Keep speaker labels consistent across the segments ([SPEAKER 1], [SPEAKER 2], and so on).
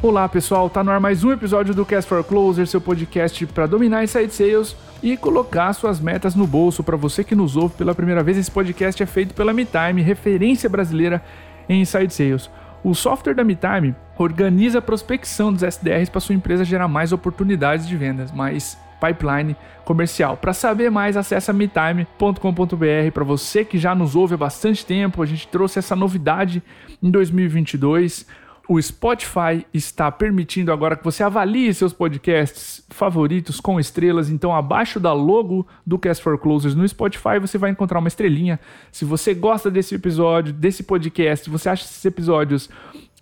[SPEAKER 1] Olá pessoal, tá no ar mais um episódio do Cast for Closer, seu podcast para dominar inside sales e colocar suas metas no bolso. Para você que nos ouve pela primeira vez, esse podcast é feito pela MeTime, referência brasileira em inside sales. O software da MeTime organiza a prospecção dos SDRs para sua empresa gerar mais oportunidades de vendas, mais pipeline comercial. Para saber mais, acesse metime.com.br. Para você que já nos ouve há bastante tempo, a gente trouxe essa novidade em 2022 o Spotify está permitindo agora que você avalie seus podcasts favoritos com estrelas. Então, abaixo da logo do Cast for Closers no Spotify, você vai encontrar uma estrelinha. Se você gosta desse episódio, desse podcast, você acha esses episódios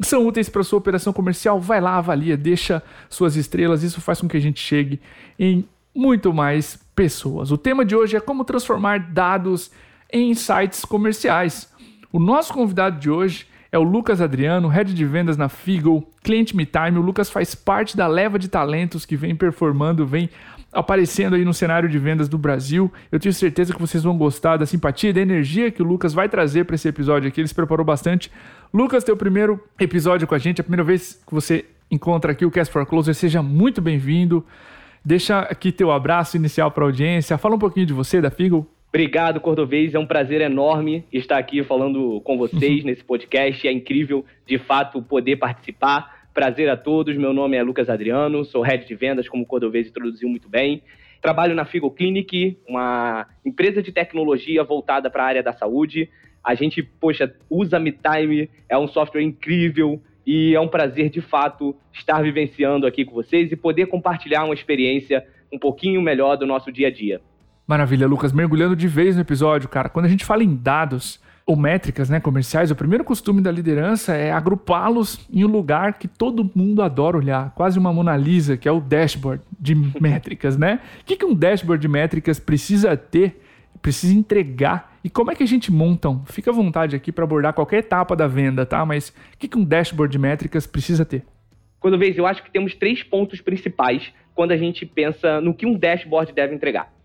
[SPEAKER 1] são úteis para sua operação comercial, vai lá, avalia, deixa suas estrelas. Isso faz com que a gente chegue em muito mais pessoas. O tema de hoje é como transformar dados em insights comerciais. O nosso convidado de hoje é o Lucas Adriano, head de vendas na Figo, cliente MeTime. O Lucas faz parte da leva de talentos que vem performando, vem aparecendo aí no cenário de vendas do Brasil. Eu tenho certeza que vocês vão gostar da simpatia e da energia que o Lucas vai trazer para esse episódio aqui. Ele se preparou bastante. Lucas, teu primeiro episódio com a gente, a primeira vez que você encontra aqui o Cast for Closer, seja muito bem-vindo. Deixa aqui teu abraço inicial para a audiência. Fala um pouquinho de você, da Figo.
[SPEAKER 2] Obrigado, Cordovez. É um prazer enorme estar aqui falando com vocês nesse podcast. É incrível, de fato, poder participar. Prazer a todos. Meu nome é Lucas Adriano, sou head de vendas, como o Cordovez introduziu muito bem. Trabalho na Figo Clinic, uma empresa de tecnologia voltada para a área da saúde. A gente, poxa, usa MeTime, é um software incrível e é um prazer, de fato, estar vivenciando aqui com vocês e poder compartilhar uma experiência um pouquinho melhor do nosso dia a dia.
[SPEAKER 1] Maravilha, Lucas. Mergulhando de vez no episódio, cara. Quando a gente fala em dados ou métricas né, comerciais, o primeiro costume da liderança é agrupá-los em um lugar que todo mundo adora olhar, quase uma Mona Lisa, que é o dashboard de métricas, né? O que, que um dashboard de métricas precisa ter, precisa entregar e como é que a gente monta um? Fica à vontade aqui para abordar qualquer etapa da venda, tá? Mas o que, que um dashboard de métricas precisa ter?
[SPEAKER 2] Quando vez, eu acho que temos três pontos principais quando a gente pensa no que um dashboard deve entregar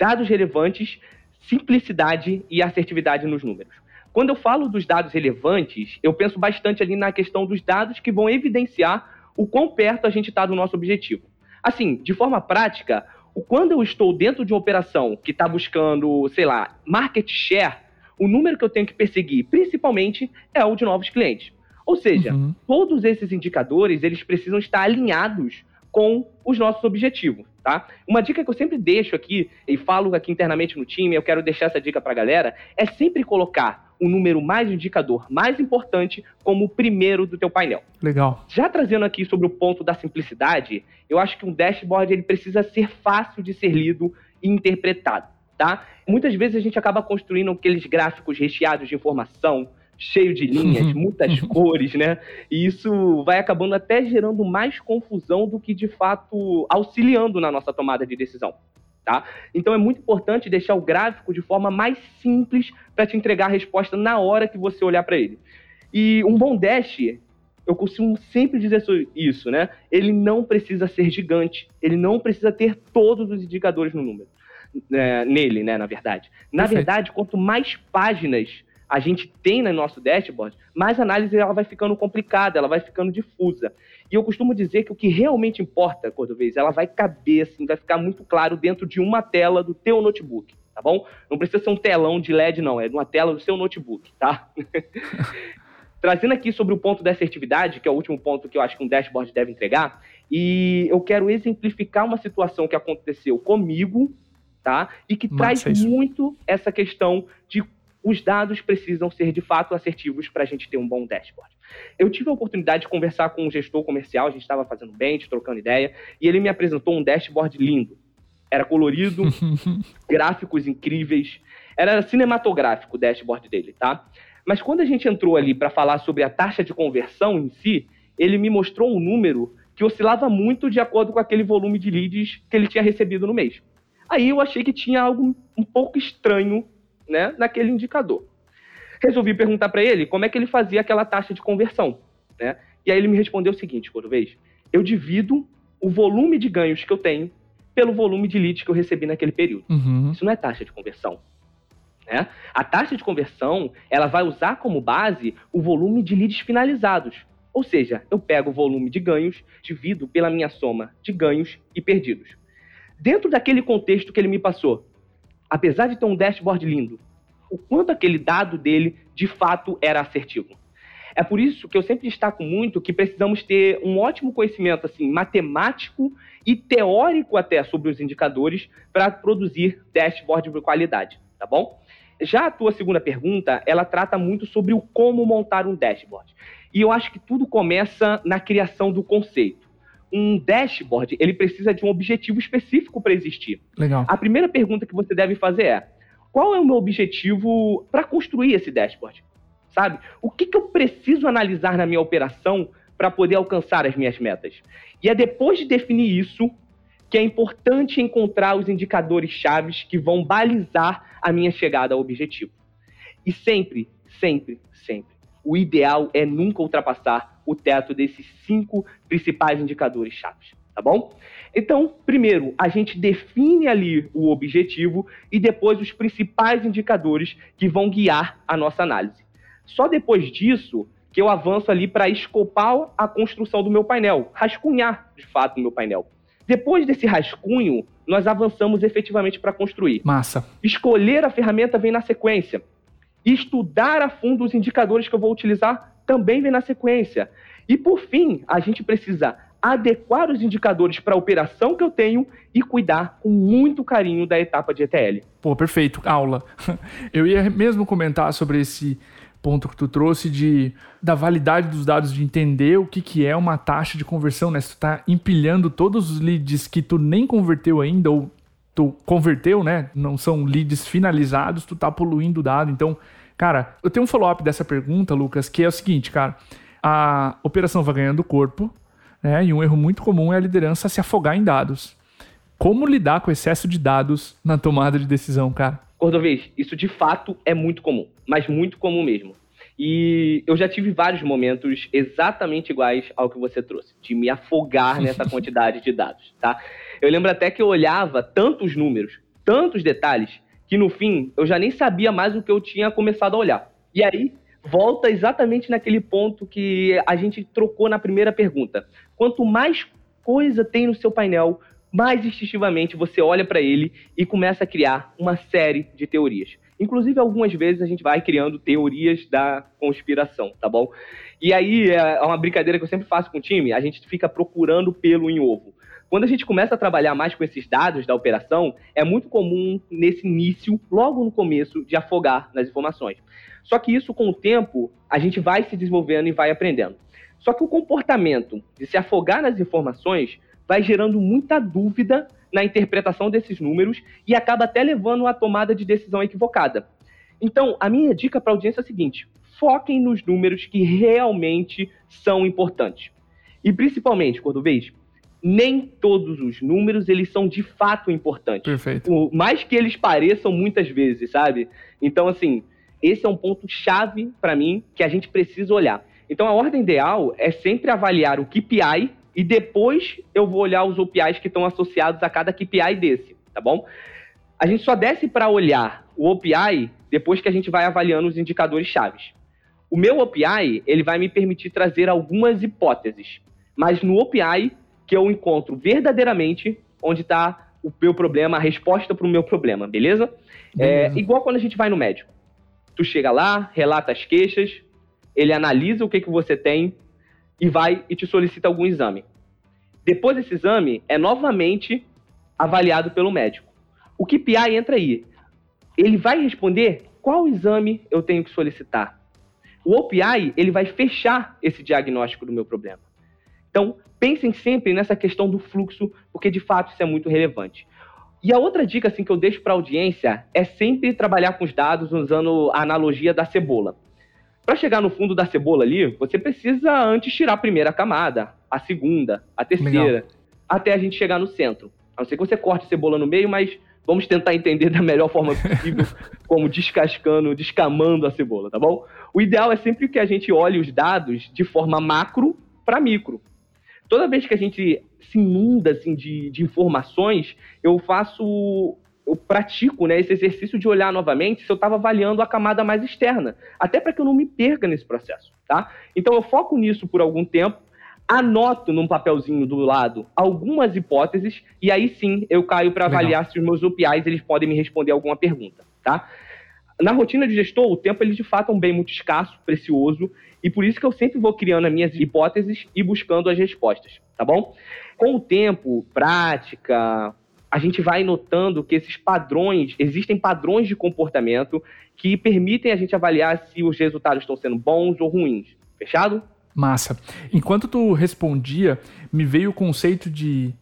[SPEAKER 2] dados relevantes, simplicidade e assertividade nos números. Quando eu falo dos dados relevantes, eu penso bastante ali na questão dos dados que vão evidenciar o quão perto a gente está do nosso objetivo. Assim, de forma prática, quando eu estou dentro de uma operação que está buscando, sei lá, market share, o número que eu tenho que perseguir, principalmente, é o de novos clientes. Ou seja, uhum. todos esses indicadores, eles precisam estar alinhados com os nossos objetivos tá? Uma dica que eu sempre deixo aqui e falo aqui internamente no time, eu quero deixar essa dica para a galera, é sempre colocar o número mais indicador mais importante como o primeiro do teu painel.
[SPEAKER 1] Legal.
[SPEAKER 2] Já trazendo aqui sobre o ponto da simplicidade, eu acho que um dashboard ele precisa ser fácil de ser lido e interpretado, tá? Muitas vezes a gente acaba construindo aqueles gráficos recheados de informação, cheio de linhas, uhum. muitas cores, né? E isso vai acabando até gerando mais confusão do que de fato auxiliando na nossa tomada de decisão. Tá? Então é muito importante deixar o gráfico de forma mais simples para te entregar a resposta na hora que você olhar para ele. E um bom dash, eu costumo sempre dizer isso, né? Ele não precisa ser gigante, ele não precisa ter todos os indicadores no número. É, nele, né, na verdade. Na Perfeito. verdade, quanto mais páginas a gente tem no nosso dashboard, mais a análise ela vai ficando complicada, ela vai ficando difusa. E eu costumo dizer que o que realmente importa, Cordovez, ela vai caber, assim, vai ficar muito claro dentro de uma tela do teu notebook, tá bom? Não precisa ser um telão de LED, não, é uma tela do seu notebook, tá? Trazendo aqui sobre o ponto da assertividade, que é o último ponto que eu acho que um dashboard deve entregar, e eu quero exemplificar uma situação que aconteceu comigo, tá? E que Massa traz isso. muito essa questão de os dados precisam ser de fato assertivos para a gente ter um bom dashboard. Eu tive a oportunidade de conversar com um gestor comercial, a gente estava fazendo bench, trocando ideia, e ele me apresentou um dashboard lindo. Era colorido, gráficos incríveis, era cinematográfico o dashboard dele, tá? Mas quando a gente entrou ali para falar sobre a taxa de conversão em si, ele me mostrou um número que oscilava muito de acordo com aquele volume de leads que ele tinha recebido no mês. Aí eu achei que tinha algo um pouco estranho né, naquele indicador. Resolvi perguntar para ele como é que ele fazia aquela taxa de conversão. Né? E aí ele me respondeu o seguinte, vez eu divido o volume de ganhos que eu tenho pelo volume de leads que eu recebi naquele período. Uhum. Isso não é taxa de conversão. Né? A taxa de conversão ela vai usar como base o volume de leads finalizados. Ou seja, eu pego o volume de ganhos, divido pela minha soma de ganhos e perdidos. Dentro daquele contexto que ele me passou, apesar de ter um dashboard lindo, o quanto aquele dado dele de fato era assertivo. É por isso que eu sempre destaco muito que precisamos ter um ótimo conhecimento assim matemático e teórico até sobre os indicadores para produzir dashboard de qualidade, tá bom? Já a tua segunda pergunta, ela trata muito sobre o como montar um dashboard. E eu acho que tudo começa na criação do conceito. Um dashboard, ele precisa de um objetivo específico para existir.
[SPEAKER 1] Legal.
[SPEAKER 2] A primeira pergunta que você deve fazer é: qual é o meu objetivo para construir esse dashboard? Sabe? O que, que eu preciso analisar na minha operação para poder alcançar as minhas metas? E é depois de definir isso que é importante encontrar os indicadores chaves que vão balizar a minha chegada ao objetivo. E sempre, sempre, sempre, o ideal é nunca ultrapassar o teto desses cinco principais indicadores chaves, tá bom? Então, primeiro, a gente define ali o objetivo e depois os principais indicadores que vão guiar a nossa análise. Só depois disso que eu avanço ali para escopar a construção do meu painel, rascunhar de fato o meu painel. Depois desse rascunho, nós avançamos efetivamente para construir.
[SPEAKER 1] Massa.
[SPEAKER 2] Escolher a ferramenta vem na sequência. Estudar a fundo os indicadores que eu vou utilizar também vem na sequência. E por fim, a gente precisa adequar os indicadores para a operação que eu tenho e cuidar com muito carinho da etapa de ETL.
[SPEAKER 1] Pô, perfeito, aula. Eu ia mesmo comentar sobre esse ponto que tu trouxe de da validade dos dados, de entender o que, que é uma taxa de conversão, né? Se tu tá empilhando todos os leads que tu nem converteu ainda, ou tu converteu, né? Não são leads finalizados, tu tá poluindo o dado. Então, cara, eu tenho um follow-up dessa pergunta, Lucas, que é o seguinte, cara. A operação vai ganhando corpo, né? E um erro muito comum é a liderança se afogar em dados. Como lidar com o excesso de dados na tomada de decisão, cara?
[SPEAKER 2] Cordovez, isso de fato é muito comum, mas muito comum mesmo. E eu já tive vários momentos exatamente iguais ao que você trouxe, de me afogar nessa quantidade de dados, tá? Eu lembro até que eu olhava tantos números, tantos detalhes, que no fim eu já nem sabia mais o que eu tinha começado a olhar. E aí volta exatamente naquele ponto que a gente trocou na primeira pergunta. Quanto mais coisa tem no seu painel, mais instintivamente você olha para ele e começa a criar uma série de teorias. Inclusive, algumas vezes a gente vai criando teorias da conspiração, tá bom? E aí é uma brincadeira que eu sempre faço com o time, a gente fica procurando pelo em ovo. Quando a gente começa a trabalhar mais com esses dados da operação, é muito comum nesse início, logo no começo, de afogar nas informações. Só que isso, com o tempo, a gente vai se desenvolvendo e vai aprendendo. Só que o comportamento de se afogar nas informações vai gerando muita dúvida na interpretação desses números e acaba até levando a tomada de decisão equivocada. Então, a minha dica para a audiência é a seguinte: foquem nos números que realmente são importantes. E principalmente, Cordovez, nem todos os números eles são de fato importantes.
[SPEAKER 1] Perfeito.
[SPEAKER 2] Por mais que eles pareçam muitas vezes, sabe? Então, assim, esse é um ponto chave para mim que a gente precisa olhar. Então, a ordem ideal é sempre avaliar o KPI e depois eu vou olhar os OPIs que estão associados a cada KPI desse, tá bom? A gente só desce para olhar o OPI depois que a gente vai avaliando os indicadores chaves. O meu OPI, ele vai me permitir trazer algumas hipóteses, mas no OPI que eu encontro verdadeiramente onde está o meu problema, a resposta para o meu problema, beleza? É, beleza? É igual quando a gente vai no médico. Tu chega lá, relata as queixas, ele analisa o que, que você tem, e vai e te solicita algum exame. Depois desse exame, é novamente avaliado pelo médico. O KPI entra aí. Ele vai responder qual exame eu tenho que solicitar. O OPI, ele vai fechar esse diagnóstico do meu problema. Então, pensem sempre nessa questão do fluxo, porque de fato isso é muito relevante. E a outra dica assim que eu deixo para a audiência é sempre trabalhar com os dados usando a analogia da cebola. Para chegar no fundo da cebola ali, você precisa antes tirar a primeira camada, a segunda, a terceira, Legal. até a gente chegar no centro. A não ser que você corte a cebola no meio, mas vamos tentar entender da melhor forma possível como descascando, descamando a cebola, tá bom? O ideal é sempre que a gente olhe os dados de forma macro para micro. Toda vez que a gente se inunda assim, de, de informações, eu faço eu pratico né, esse exercício de olhar novamente se eu estava avaliando a camada mais externa, até para que eu não me perca nesse processo, tá? Então eu foco nisso por algum tempo, anoto num papelzinho do lado algumas hipóteses e aí sim eu caio para avaliar se os meus OPIs eles podem me responder alguma pergunta, tá? Na rotina de gestor, o tempo ele de fato é um bem muito escasso, precioso, e por isso que eu sempre vou criando as minhas hipóteses e buscando as respostas, tá bom? Com o tempo, prática, a gente vai notando que esses padrões, existem padrões de comportamento que permitem a gente avaliar se os resultados estão sendo bons ou ruins. Fechado?
[SPEAKER 1] Massa. Enquanto tu respondia, me veio o conceito de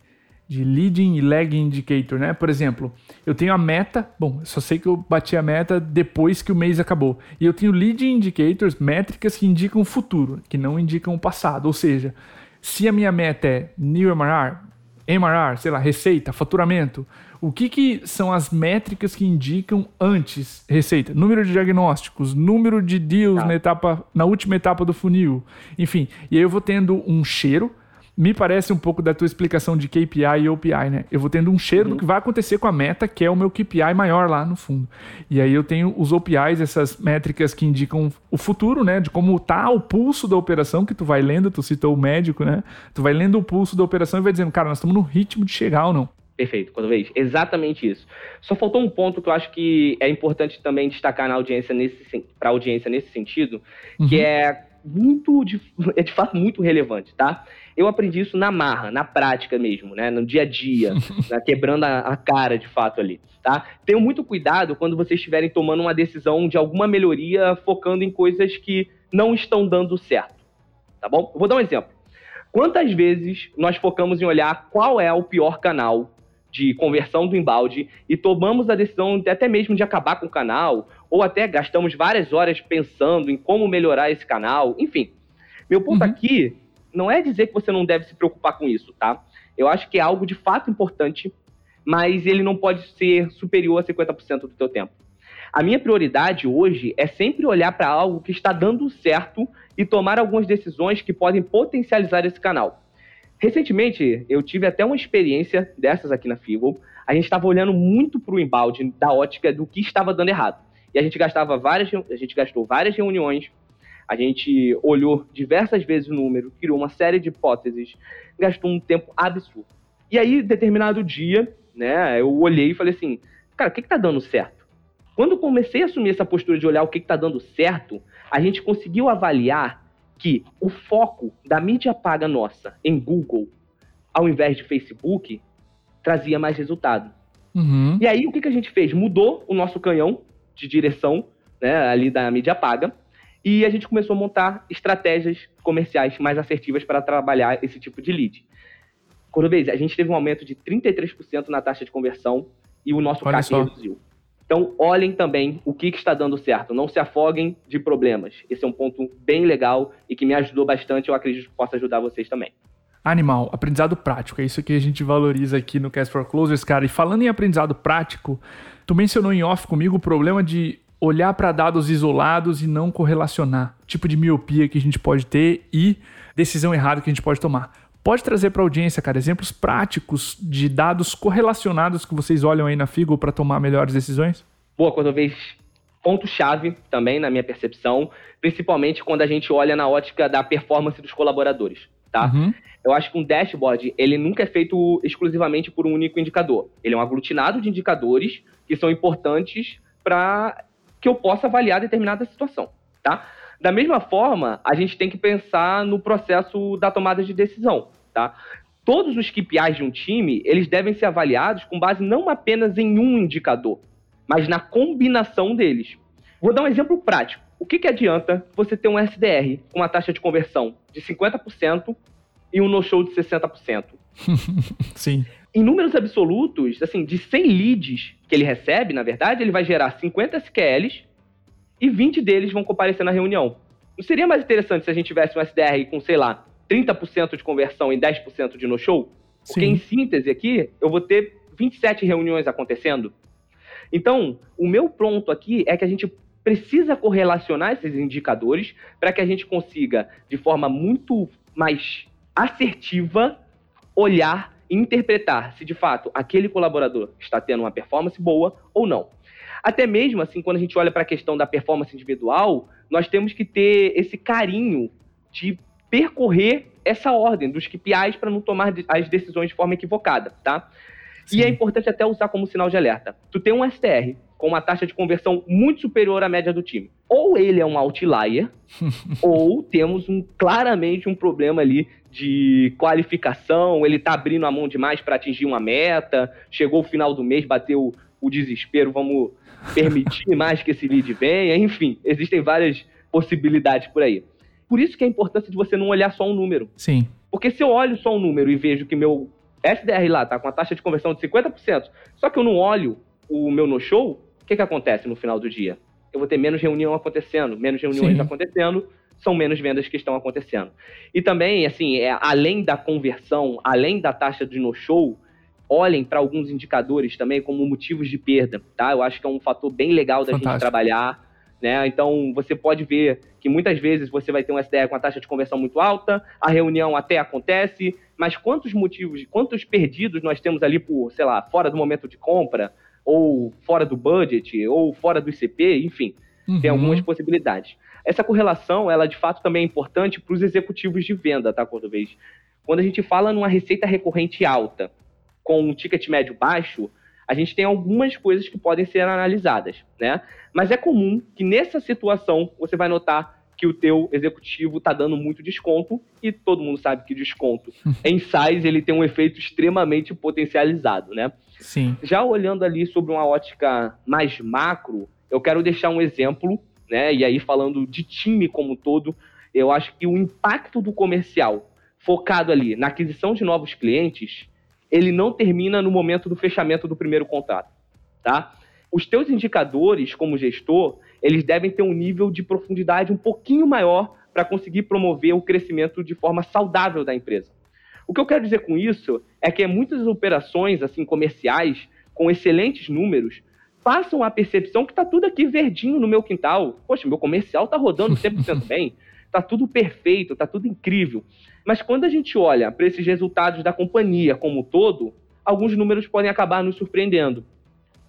[SPEAKER 1] de leading e lagging indicator, né? Por exemplo, eu tenho a meta, bom, só sei que eu bati a meta depois que o mês acabou. E eu tenho leading indicators, métricas que indicam o futuro, que não indicam o passado. Ou seja, se a minha meta é new MRR, MRR, sei lá, receita, faturamento, o que, que são as métricas que indicam antes receita? Número de diagnósticos, número de deals tá. na, etapa, na última etapa do funil, enfim. E aí eu vou tendo um cheiro, me parece um pouco da tua explicação de KPI e OPI, né? Eu vou tendo um cheiro uhum. do que vai acontecer com a meta, que é o meu KPI maior lá no fundo. E aí eu tenho os OPIs, essas métricas que indicam o futuro, né? De como tá o pulso da operação, que tu vai lendo, tu citou o médico, né? Tu vai lendo o pulso da operação e vai dizendo, cara, nós estamos no ritmo de chegar ou não.
[SPEAKER 2] Perfeito, quando vez. Exatamente isso. Só faltou um ponto que eu acho que é importante também destacar na audiência nesse para a audiência nesse sentido, uhum. que é muito de, é de fato muito relevante, tá? Eu aprendi isso na marra, na prática mesmo, né? No dia a dia, né? quebrando a, a, cara de fato ali, tá? Tenham muito cuidado quando vocês estiverem tomando uma decisão de alguma melhoria focando em coisas que não estão dando certo, tá bom? vou dar um exemplo. Quantas vezes nós focamos em olhar qual é o pior canal de conversão do embalde e tomamos a decisão de, até mesmo de acabar com o canal, ou até gastamos várias horas pensando em como melhorar esse canal, enfim. Meu ponto uhum. aqui não é dizer que você não deve se preocupar com isso, tá? Eu acho que é algo de fato importante, mas ele não pode ser superior a 50% do teu tempo. A minha prioridade hoje é sempre olhar para algo que está dando certo e tomar algumas decisões que podem potencializar esse canal. Recentemente, eu tive até uma experiência dessas aqui na Figo. A gente estava olhando muito para o embalde da ótica do que estava dando errado. E a gente gastava várias, a gente gastou várias reuniões a gente olhou diversas vezes o número, criou uma série de hipóteses, gastou um tempo absurdo. E aí, determinado dia, né, eu olhei e falei assim, cara, o que, que tá dando certo? Quando comecei a assumir essa postura de olhar o que, que tá dando certo, a gente conseguiu avaliar que o foco da mídia paga nossa em Google, ao invés de Facebook, trazia mais resultado. Uhum. E aí, o que, que a gente fez? Mudou o nosso canhão de direção né, ali da mídia paga e a gente começou a montar estratégias comerciais mais assertivas para trabalhar esse tipo de lead. Cordobês, a gente teve um aumento de 33% na taxa de conversão e o nosso CAC reduziu. Então, olhem também o que, está dando certo. Não se afoguem de problemas. Esse é um ponto bem legal e que me ajudou bastante. Eu acredito que possa ajudar vocês também.
[SPEAKER 1] Animal, aprendizado prático. É isso que a gente valoriza aqui no Cast for Closers, cara. E falando em aprendizado prático, tu mencionou em off comigo o problema de olhar para dados isolados e não correlacionar. Tipo de miopia que a gente pode ter e decisão errada que a gente pode tomar. Pode trazer para a audiência, cara, exemplos práticos de dados correlacionados que vocês olham aí na Figo para tomar melhores decisões?
[SPEAKER 2] Boa, quando eu vejo ponto-chave também na minha percepção, principalmente quando a gente olha na ótica da performance dos colaboradores, tá? Uhum. Eu acho que um dashboard, ele nunca é feito exclusivamente por um único indicador. Ele é um aglutinado de indicadores que são importantes para que eu possa avaliar determinada situação, tá? Da mesma forma, a gente tem que pensar no processo da tomada de decisão, tá? Todos os KPIs de um time, eles devem ser avaliados com base não apenas em um indicador, mas na combinação deles. Vou dar um exemplo prático. O que, que adianta você ter um SDR com uma taxa de conversão de 50% e um no-show de 60%?
[SPEAKER 1] Sim
[SPEAKER 2] em números absolutos, assim, de 100 leads que ele recebe, na verdade, ele vai gerar 50 SQLs e 20 deles vão comparecer na reunião. Não seria mais interessante se a gente tivesse um SDR com, sei lá, 30% de conversão e 10% de no-show? Porque, Sim. em síntese aqui, eu vou ter 27 reuniões acontecendo. Então, o meu ponto aqui é que a gente precisa correlacionar esses indicadores para que a gente consiga, de forma muito mais assertiva, olhar e interpretar se de fato aquele colaborador está tendo uma performance boa ou não. Até mesmo assim, quando a gente olha para a questão da performance individual, nós temos que ter esse carinho de percorrer essa ordem dos KPIs para não tomar as decisões de forma equivocada, tá? Sim. E é importante até usar como sinal de alerta. Tu tem um STR com uma taxa de conversão muito superior à média do time. Ou ele é um outlier, ou temos um, claramente um problema ali de qualificação, ele tá abrindo a mão demais para atingir uma meta, chegou o final do mês, bateu o desespero, vamos permitir mais que esse lead venha, enfim, existem várias possibilidades por aí. Por isso que é a importância de você não olhar só um número.
[SPEAKER 1] Sim.
[SPEAKER 2] Porque se eu olho só um número e vejo que meu SDR lá tá com a taxa de conversão de 50%, só que eu não olho o meu no-show, o que, que acontece no final do dia? Eu vou ter menos reunião acontecendo, menos reuniões Sim. acontecendo, são menos vendas que estão acontecendo. E também, assim, é, além da conversão, além da taxa de no-show, olhem para alguns indicadores também como motivos de perda, tá? Eu acho que é um fator bem legal da Fantástico. gente trabalhar, né? Então, você pode ver que muitas vezes você vai ter um SDR com a taxa de conversão muito alta, a reunião até acontece, mas quantos motivos, quantos perdidos nós temos ali por, sei lá, fora do momento de compra, ou fora do budget, ou fora do ICP, enfim, uhum. tem algumas possibilidades. Essa correlação, ela de fato também é importante para os executivos de venda, tá, Cordovez? Quando a gente fala numa receita recorrente alta, com um ticket médio baixo, a gente tem algumas coisas que podem ser analisadas, né? Mas é comum que nessa situação você vai notar que o teu executivo está dando muito desconto e todo mundo sabe que desconto em size ele tem um efeito extremamente potencializado, né?
[SPEAKER 1] Sim.
[SPEAKER 2] Já olhando ali sobre uma ótica mais macro, eu quero deixar um exemplo, né? E aí falando de time como um todo, eu acho que o impacto do comercial focado ali na aquisição de novos clientes ele não termina no momento do fechamento do primeiro contrato, tá? Os teus indicadores como gestor, eles devem ter um nível de profundidade um pouquinho maior para conseguir promover o crescimento de forma saudável da empresa. O que eu quero dizer com isso é que muitas operações assim comerciais com excelentes números passam a percepção que está tudo aqui verdinho no meu quintal. Poxa, meu comercial está rodando 100% bem, está tudo perfeito, está tudo incrível. Mas quando a gente olha para esses resultados da companhia como um todo, alguns números podem acabar nos surpreendendo.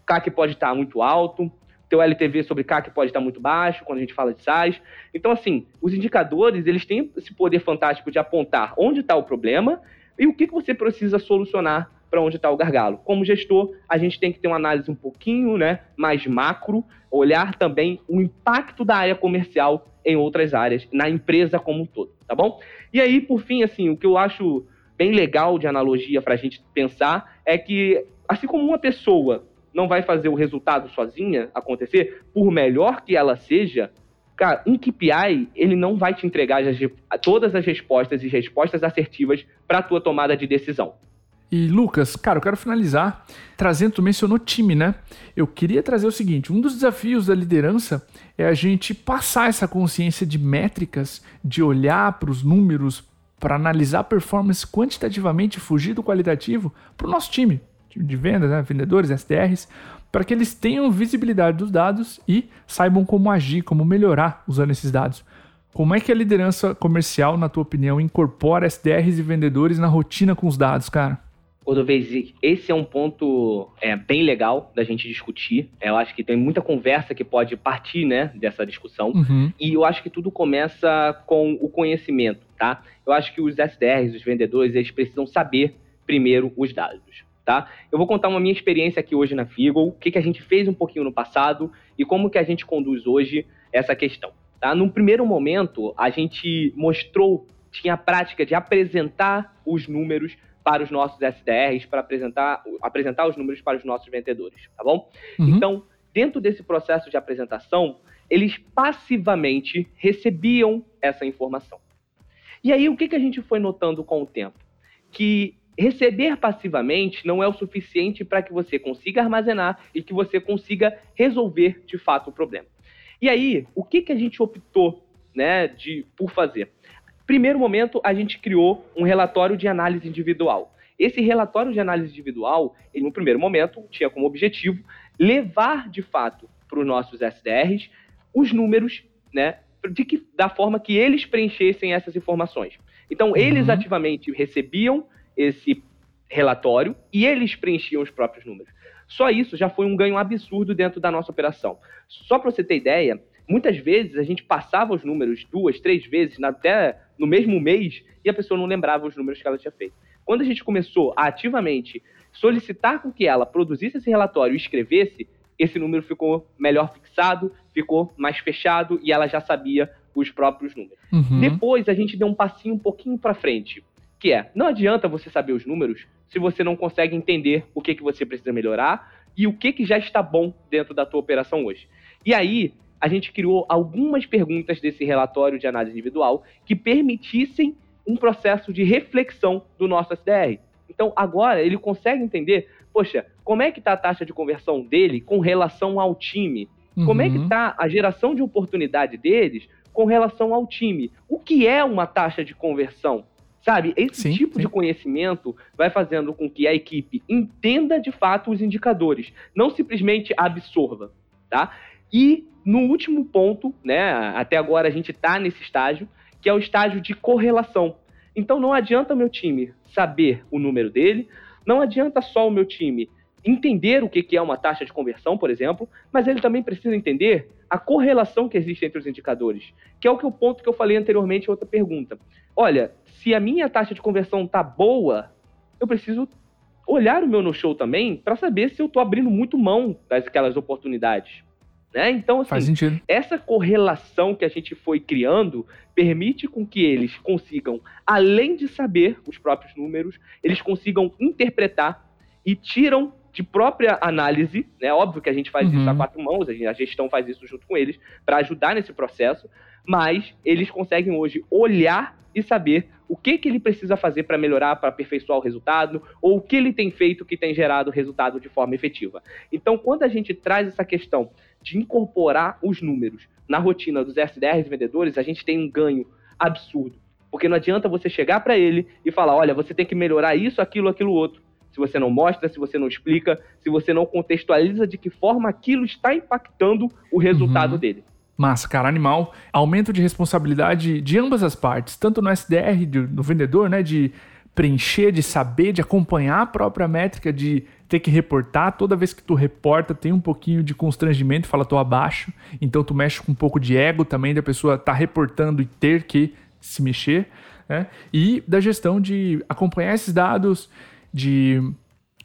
[SPEAKER 2] CAC pode estar muito alto, teu LTV sobre CAC pode estar muito baixo quando a gente fala de SaaS. Então, assim, os indicadores, eles têm esse poder fantástico de apontar onde está o problema e o que, que você precisa solucionar para onde está o gargalo. Como gestor, a gente tem que ter uma análise um pouquinho né, mais macro, olhar também o impacto da área comercial em outras áreas, na empresa como um todo, tá bom? E aí, por fim, assim, o que eu acho bem legal de analogia para a gente pensar é que, assim como uma pessoa não vai fazer o resultado sozinha acontecer, por melhor que ela seja, cara, um KPI, ele não vai te entregar as, todas as respostas e respostas assertivas para a tua tomada de decisão.
[SPEAKER 1] E Lucas, cara, eu quero finalizar trazendo, tu mencionou time, né? Eu queria trazer o seguinte: um dos desafios da liderança é a gente passar essa consciência de métricas, de olhar para os números, para analisar performance quantitativamente, fugir do qualitativo para o nosso time, time de vendas, né? vendedores, SDRs, para que eles tenham visibilidade dos dados e saibam como agir, como melhorar usando esses dados. Como é que a liderança comercial, na tua opinião, incorpora SDRs e vendedores na rotina com os dados, cara?
[SPEAKER 2] Cordovez, esse é um ponto é, bem legal da gente discutir. Eu acho que tem muita conversa que pode partir né, dessa discussão. Uhum. E eu acho que tudo começa com o conhecimento, tá? Eu acho que os SDRs, os vendedores, eles precisam saber primeiro os dados. Tá? Eu vou contar uma minha experiência aqui hoje na Figo, o que, que a gente fez um pouquinho no passado e como que a gente conduz hoje essa questão. Tá? Num primeiro momento, a gente mostrou, tinha a prática de apresentar os números para os nossos SDRs, para apresentar, apresentar os números para os nossos vendedores, tá bom? Uhum. Então, dentro desse processo de apresentação, eles passivamente recebiam essa informação. E aí, o que, que a gente foi notando com o tempo? Que receber passivamente não é o suficiente para que você consiga armazenar e que você consiga resolver de fato o problema. E aí, o que, que a gente optou né, de, por fazer? Primeiro momento, a gente criou um relatório de análise individual. Esse relatório de análise individual, ele, no primeiro momento, tinha como objetivo levar de fato para os nossos SDRs os números, né, de que, da forma que eles preenchessem essas informações. Então, eles uhum. ativamente recebiam esse, relatório e eles preenchiam os próprios números. Só isso já foi um ganho absurdo dentro da nossa operação. Só para você ter ideia, muitas vezes a gente passava os números duas, três vezes, até no mesmo mês, e a pessoa não lembrava os números que ela tinha feito. Quando a gente começou a ativamente solicitar com que ela produzisse esse relatório e escrevesse, esse número ficou melhor fixado, ficou mais fechado e ela já sabia os próprios números. Uhum. Depois a gente deu um passinho um pouquinho para frente, que é, não adianta você saber os números se você não consegue entender o que, que você precisa melhorar e o que, que já está bom dentro da tua operação hoje. E aí, a gente criou algumas perguntas desse relatório de análise individual que permitissem um processo de reflexão do nosso SDR. Então, agora ele consegue entender, poxa, como é que está a taxa de conversão dele com relação ao time? Uhum. Como é que está uhum. a geração de oportunidade deles com relação ao time? O que é uma taxa de conversão? Sabe, esse sim, tipo sim. de conhecimento vai fazendo com que a equipe entenda de fato os indicadores, não simplesmente absorva, tá? E no último ponto, né, até agora a gente está nesse estágio, que é o estágio de correlação. Então não adianta meu time saber o número dele, não adianta só o meu time entender o que é uma taxa de conversão, por exemplo, mas ele também precisa entender a correlação que existe entre os indicadores, que é o que o ponto que eu falei anteriormente em outra pergunta. Olha, se a minha taxa de conversão tá boa, eu preciso olhar o meu no show também para saber se eu estou abrindo muito mão daquelas oportunidades. Né? Então, assim, essa correlação que a gente foi criando permite com que eles consigam, além de saber os próprios números, eles consigam interpretar e tiram de própria análise, né? Óbvio que a gente faz uhum. isso a quatro mãos, a gestão faz isso junto com eles para ajudar nesse processo, mas eles conseguem hoje olhar e saber o que, que ele precisa fazer para melhorar, para aperfeiçoar o resultado, ou o que ele tem feito que tem gerado resultado de forma efetiva. Então, quando a gente traz essa questão de incorporar os números na rotina dos SDRs vendedores, a gente tem um ganho absurdo. Porque não adianta você chegar para ele e falar: olha, você tem que melhorar isso, aquilo, aquilo outro. Se você não mostra, se você não explica, se você não contextualiza de que forma aquilo está impactando o resultado uhum. dele.
[SPEAKER 1] Massa, cara, animal. Aumento de responsabilidade de ambas as partes, tanto no SDR, do vendedor, né, de preencher, de saber, de acompanhar a própria métrica, de ter que reportar. Toda vez que tu reporta, tem um pouquinho de constrangimento, fala tô abaixo. Então tu mexe com um pouco de ego também da pessoa estar tá reportando e ter que se mexer. Né? E da gestão de acompanhar esses dados, de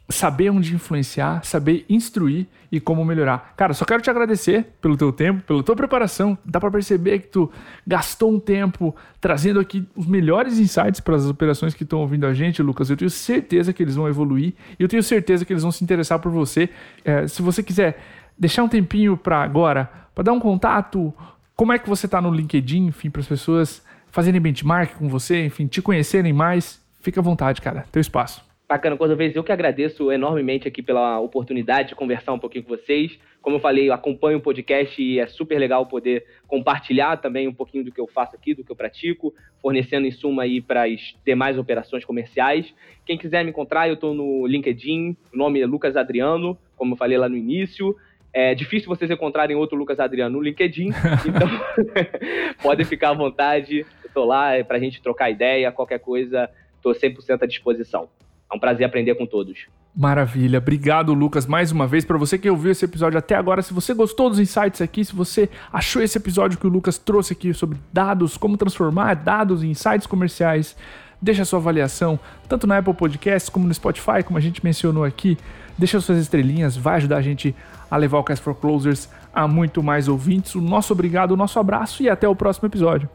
[SPEAKER 1] saber onde influenciar, saber instruir e como melhorar. Cara, só quero te agradecer pelo teu tempo, pela tua preparação. Dá para perceber que tu gastou um tempo trazendo aqui os melhores insights para as operações que estão ouvindo a gente, Lucas. Eu tenho certeza que eles vão evoluir e eu tenho certeza que eles vão se interessar por você. É, se você quiser deixar um tempinho para agora, para dar um contato, como é que você está no LinkedIn, enfim, para as pessoas fazerem benchmark com você, enfim, te conhecerem mais, fica à vontade, cara. Teu espaço.
[SPEAKER 2] Bacana, coisa vez eu que agradeço enormemente aqui pela oportunidade de conversar um pouquinho com vocês. Como eu falei, eu acompanho o podcast e é super legal poder compartilhar também um pouquinho do que eu faço aqui, do que eu pratico, fornecendo insumo aí para as demais operações comerciais. Quem quiser me encontrar, eu estou no LinkedIn, o nome é Lucas Adriano, como eu falei lá no início. É difícil vocês encontrarem outro Lucas Adriano no LinkedIn, então podem ficar à vontade. Estou lá para a gente trocar ideia, qualquer coisa, estou 100% à disposição. É um prazer aprender com todos.
[SPEAKER 1] Maravilha. Obrigado, Lucas, mais uma vez. Para você que ouviu esse episódio até agora, se você gostou dos insights aqui, se você achou esse episódio que o Lucas trouxe aqui sobre dados, como transformar dados em insights comerciais, deixa sua avaliação, tanto na Apple Podcasts como no Spotify, como a gente mencionou aqui. Deixa suas estrelinhas, vai ajudar a gente a levar o Cast for Closers a muito mais ouvintes. O nosso obrigado, o nosso abraço e até o próximo episódio.